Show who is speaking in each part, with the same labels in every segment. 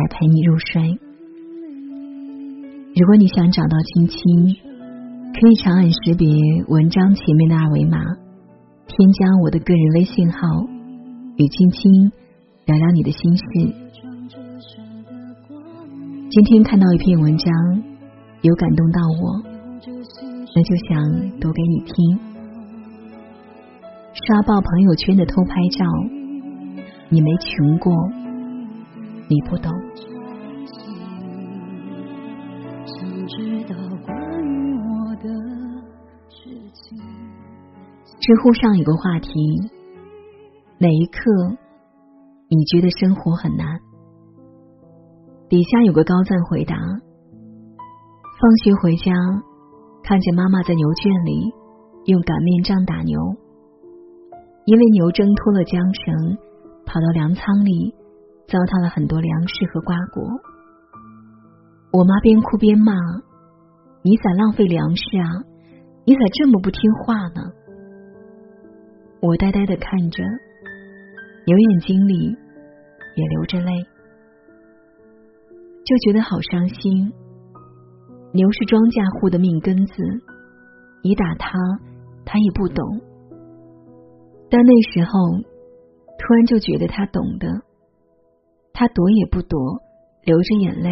Speaker 1: 来陪你入睡。如果你想找到青青，可以长按识别文章前面的二维码，添加我的个人微信号，与青青。聊聊你的心事。今天看到一篇文章，有感动到我，那就想读给你听。刷爆朋友圈的偷拍照，你没穷过，你不懂。知乎上有个话题，哪一刻？你觉得生活很难？底下有个高赞回答：放学回家，看见妈妈在牛圈里用擀面杖打牛，因为牛挣脱了缰绳，跑到粮仓里，糟蹋了很多粮食和瓜果。我妈边哭边骂：“你咋浪费粮食啊？你咋这么不听话呢？”我呆呆的看着。牛眼睛里也流着泪，就觉得好伤心。牛是庄稼户的命根子，你打他，他也不懂。但那时候，突然就觉得他懂得。他躲也不躲，流着眼泪，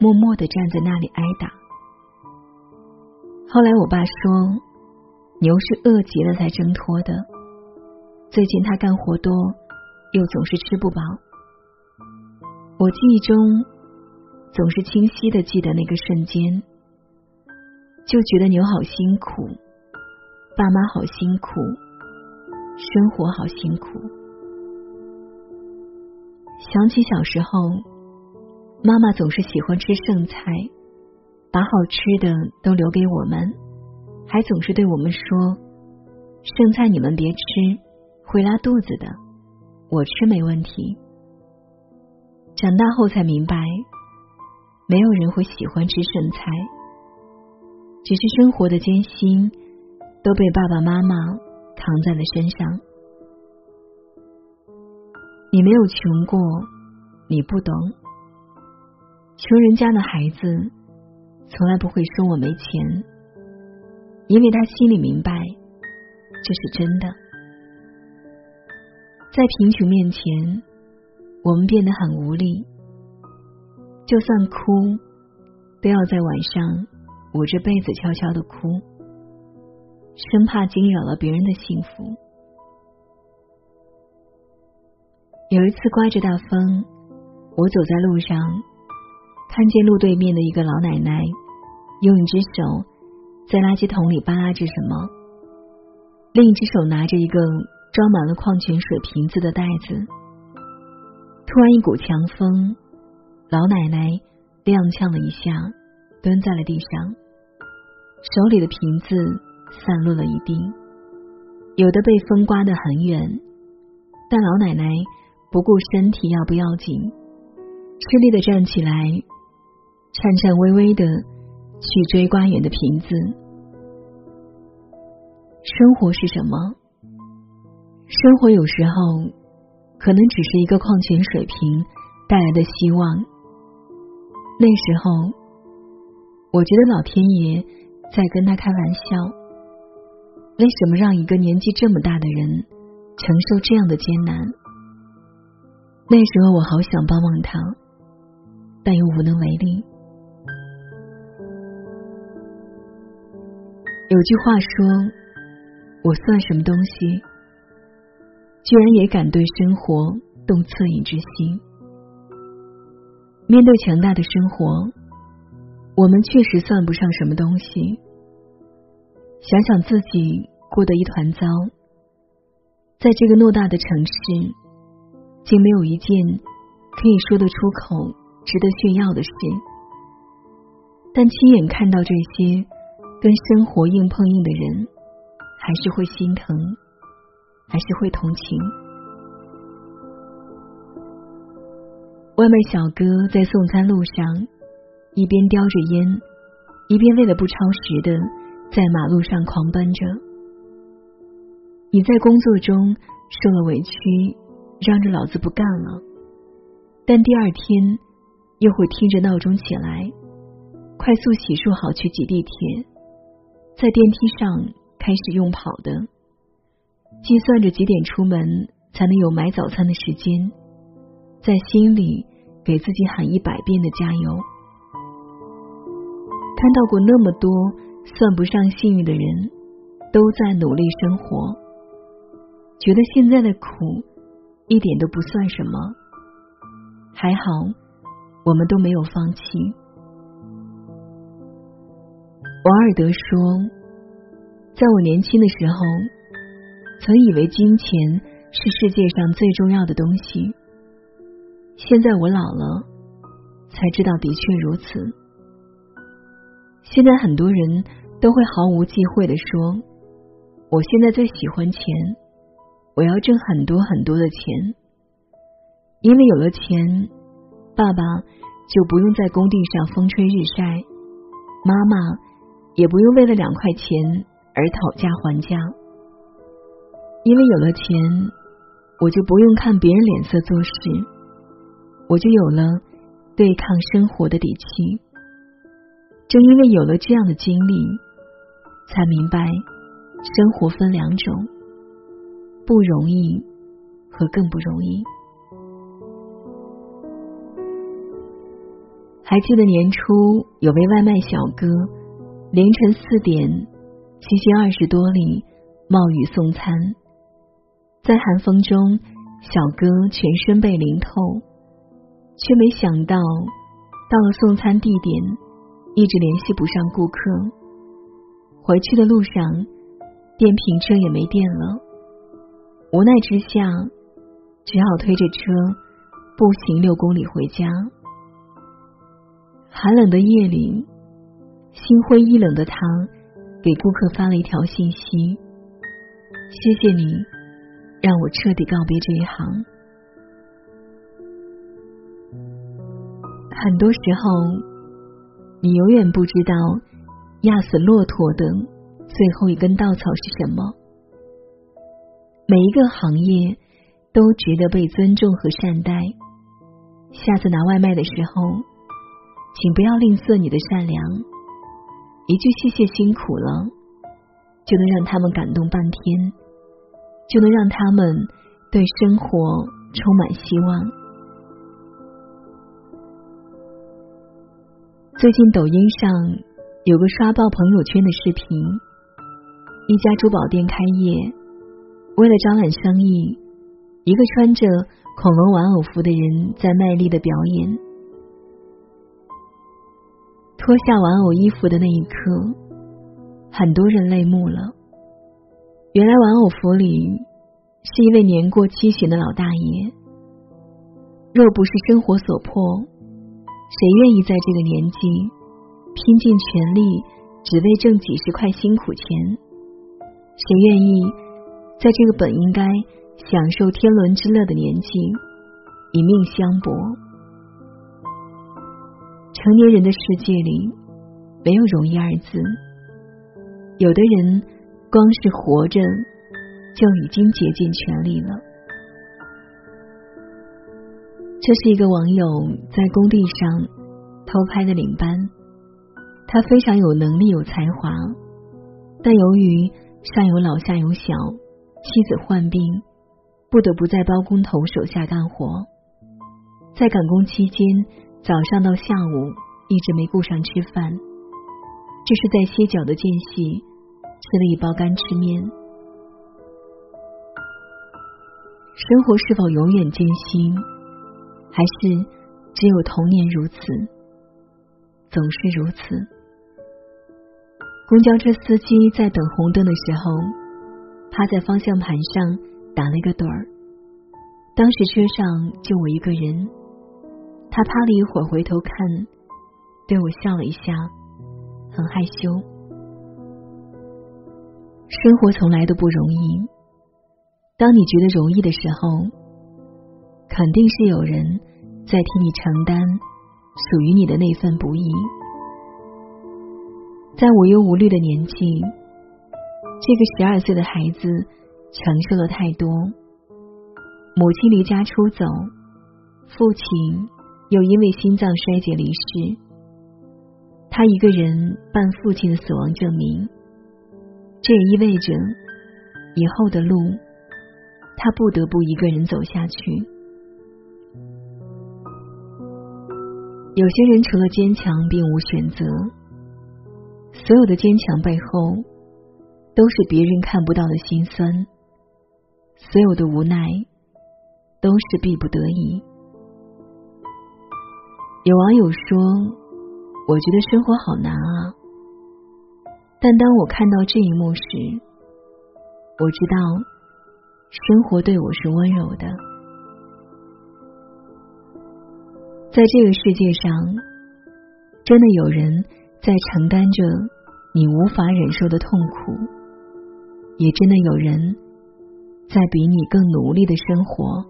Speaker 1: 默默的站在那里挨打。后来我爸说，牛是饿极了才挣脱的。最近他干活多，又总是吃不饱。我记忆中总是清晰的记得那个瞬间，就觉得牛好辛苦，爸妈好辛苦，生活好辛苦。想起小时候，妈妈总是喜欢吃剩菜，把好吃的都留给我们，还总是对我们说：“剩菜你们别吃。”会拉肚子的，我吃没问题。长大后才明白，没有人会喜欢吃剩菜，只是生活的艰辛都被爸爸妈妈扛在了身上。你没有穷过，你不懂。穷人家的孩子从来不会说我没钱，因为他心里明白，这是真的。在贫穷面前，我们变得很无力。就算哭，都要在晚上捂着被子悄悄的哭，生怕惊扰了别人的幸福。有一次刮着大风，我走在路上，看见路对面的一个老奶奶，用一只手在垃圾桶里扒拉着什么，另一只手拿着一个。装满了矿泉水瓶子的袋子，突然一股强风，老奶奶踉跄了一下，蹲在了地上，手里的瓶子散落了一地，有的被风刮得很远，但老奶奶不顾身体要不要紧，吃力的站起来，颤颤巍巍的去追刮远的瓶子。生活是什么？生活有时候可能只是一个矿泉水瓶带来的希望。那时候，我觉得老天爷在跟他开玩笑。为什么让一个年纪这么大的人承受这样的艰难？那时候我好想帮帮他，但又无能为力。有句话说：“我算什么东西？”居然也敢对生活动恻隐之心。面对强大的生活，我们确实算不上什么东西。想想自己过得一团糟，在这个偌大的城市，竟没有一件可以说得出口、值得炫耀的事，但亲眼看到这些跟生活硬碰硬的人，还是会心疼，还是会同情。外卖小哥在送餐路上，一边叼着烟，一边为了不超时的在马路上狂奔着。你在工作中受了委屈，嚷着老子不干了，但第二天又会听着闹钟起来，快速洗漱好去挤地铁，在电梯上开始用跑的，计算着几点出门才能有买早餐的时间。在心里给自己喊一百遍的加油。看到过那么多算不上幸运的人，都在努力生活，觉得现在的苦一点都不算什么。还好，我们都没有放弃。王尔德说：“在我年轻的时候，曾以为金钱是世界上最重要的东西。”现在我老了，才知道的确如此。现在很多人都会毫无忌讳的说：“我现在最喜欢钱，我要挣很多很多的钱，因为有了钱，爸爸就不用在工地上风吹日晒，妈妈也不用为了两块钱而讨价还价，因为有了钱，我就不用看别人脸色做事。”我就有了对抗生活的底气。正因为有了这样的经历，才明白生活分两种：不容易和更不容易。还记得年初有位外卖小哥，凌晨四点，骑行二十多里，冒雨送餐，在寒风中，小哥全身被淋透。却没想到，到了送餐地点，一直联系不上顾客。回去的路上，电瓶车也没电了。无奈之下，只好推着车步行六公里回家。寒冷的夜里，心灰意冷的他给顾客发了一条信息：“谢谢你，让我彻底告别这一行。”很多时候，你永远不知道压死骆驼的最后一根稻草是什么。每一个行业都值得被尊重和善待。下次拿外卖的时候，请不要吝啬你的善良，一句谢谢辛苦了，就能让他们感动半天，就能让他们对生活充满希望。最近抖音上有个刷爆朋友圈的视频，一家珠宝店开业，为了招揽生意，一个穿着恐龙玩偶服的人在卖力的表演。脱下玩偶衣服的那一刻，很多人泪目了。原来玩偶服里是一位年过七旬的老大爷，若不是生活所迫。谁愿意在这个年纪拼尽全力，只为挣几十块辛苦钱？谁愿意在这个本应该享受天伦之乐的年纪以命相搏？成年人的世界里没有容易二字，有的人光是活着就已经竭尽全力了。这是一个网友在工地上偷拍的领班，他非常有能力有才华，但由于上有老下有小，妻子患病，不得不在包工头手下干活。在赶工期间，早上到下午一直没顾上吃饭，这是在歇脚的间隙吃了一包干吃面。生活是否永远艰辛？还是只有童年如此，总是如此。公交车司机在等红灯的时候，趴在方向盘上打了一个盹儿。当时车上就我一个人，他趴了一会儿，回头看，对我笑了一下，很害羞。生活从来都不容易，当你觉得容易的时候，肯定是有人在替你承担属于你的那份不易。在无忧无虑的年纪，这个十二岁的孩子承受了太多。母亲离家出走，父亲。又因为心脏衰竭离世，他一个人办父亲的死亡证明，这也意味着以后的路，他不得不一个人走下去。有些人除了坚强，并无选择。所有的坚强背后，都是别人看不到的心酸；所有的无奈，都是逼不得已。有网友说：“我觉得生活好难啊。”但当我看到这一幕时，我知道生活对我是温柔的。在这个世界上，真的有人在承担着你无法忍受的痛苦，也真的有人在比你更努力的生活。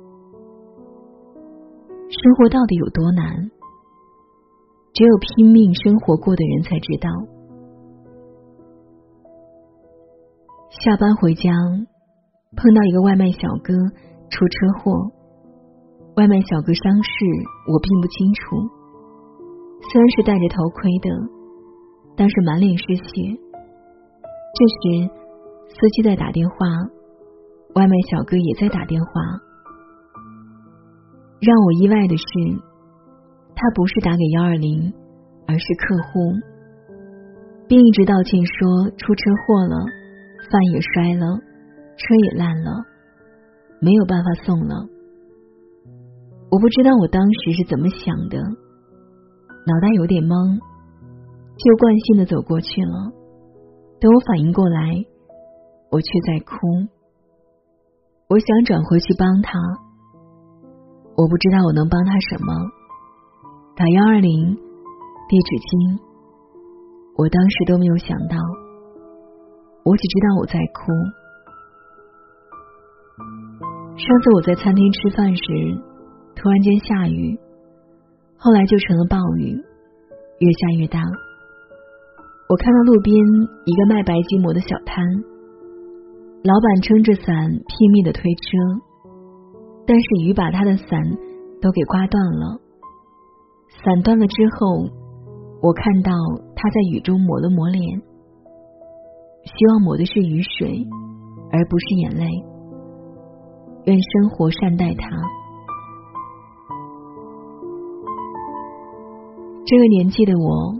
Speaker 1: 生活到底有多难？只有拼命生活过的人才知道。下班回家，碰到一个外卖小哥出车祸，外卖小哥伤势我并不清楚，虽然是戴着头盔的，但是满脸是血。这时，司机在打电话，外卖小哥也在打电话。让我意外的是。他不是打给幺二零，而是客户，并一直道歉说出车祸了，饭也摔了，车也烂了，没有办法送了。我不知道我当时是怎么想的，脑袋有点懵，就惯性的走过去了。等我反应过来，我却在哭。我想转回去帮他，我不知道我能帮他什么。打幺二零，递纸巾。我当时都没有想到，我只知道我在哭。上次我在餐厅吃饭时，突然间下雨，后来就成了暴雨，越下越大。我看到路边一个卖白吉馍的小摊，老板撑着伞拼命的推车，但是雨把他的伞都给刮断了。伞断了之后，我看到他在雨中抹了抹脸，希望抹的是雨水，而不是眼泪。愿生活善待他。这个年纪的我，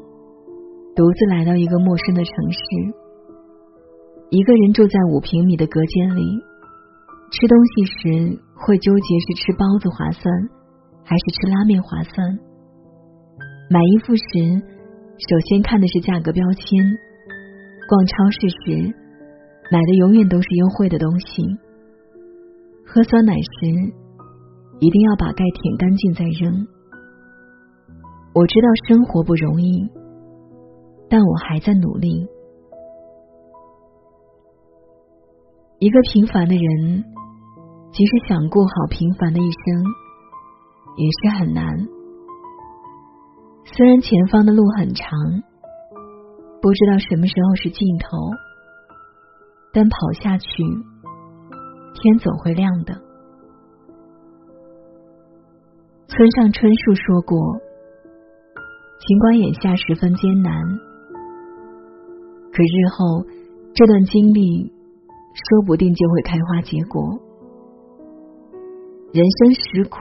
Speaker 1: 独自来到一个陌生的城市，一个人住在五平米的隔间里，吃东西时会纠结是吃包子划算，还是吃拉面划算。买衣服时，首先看的是价格标签；逛超市时，买的永远都是优惠的东西；喝酸奶时，一定要把钙舔干净再扔。我知道生活不容易，但我还在努力。一个平凡的人，即使想过好平凡的一生，也是很难。虽然前方的路很长，不知道什么时候是尽头，但跑下去，天总会亮的。村上春树说过：“尽管眼下十分艰难，可日后这段经历说不定就会开花结果。人生实苦，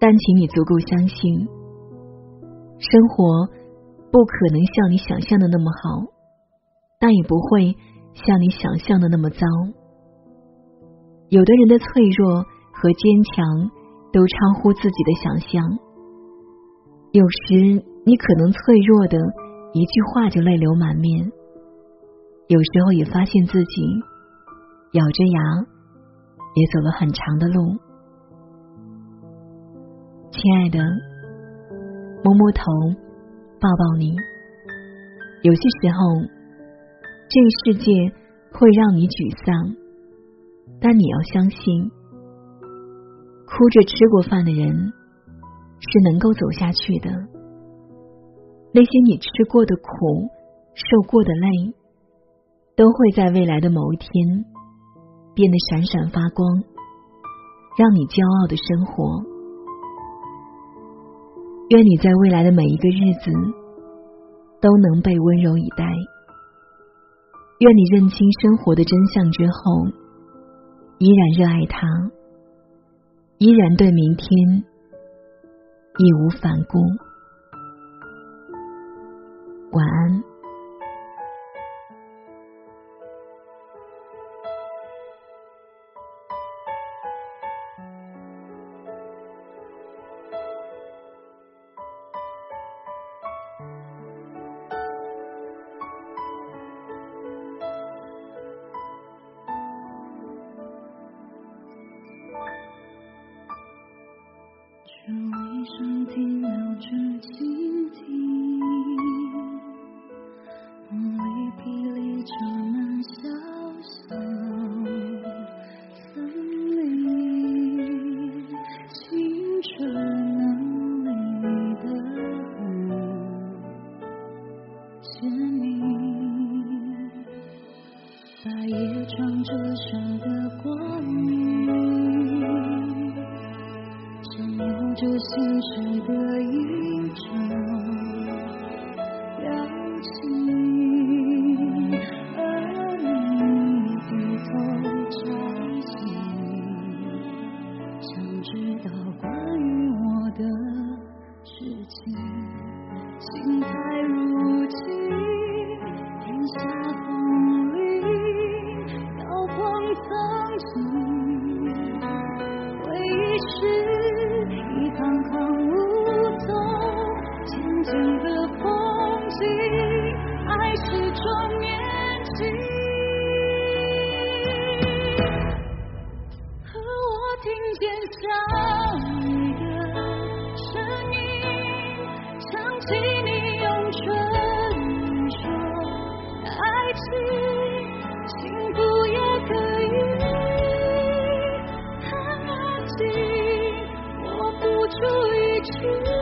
Speaker 1: 但请你足够相信。”生活不可能像你想象的那么好，但也不会像你想象的那么糟。有的人的脆弱和坚强都超乎自己的想象。有时你可能脆弱的一句话就泪流满面，有时候也发现自己咬着牙也走了很长的路。亲爱的，摸摸头，抱抱你。有些时候，这个世界会让你沮丧，但你要相信，哭着吃过饭的人是能够走下去的。那些你吃过的苦、受过的累，都会在未来的某一天变得闪闪发光，让你骄傲的生活。愿你在未来的每一个日子都能被温柔以待。愿你认清生活的真相之后，依然热爱它，依然对明天义无反顾。晚安。
Speaker 2: 心一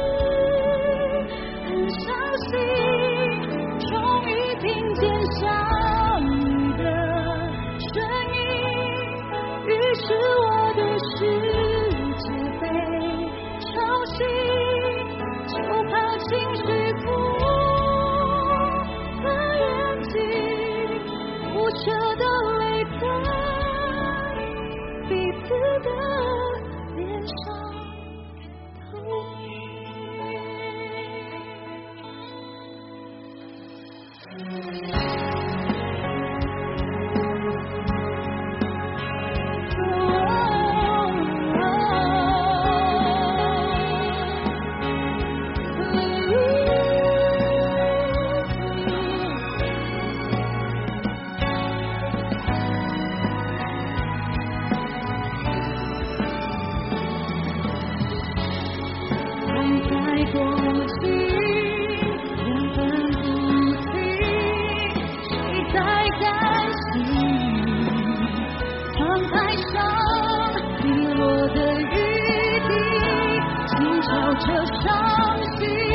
Speaker 2: Amen. 的雨滴轻敲着伤心。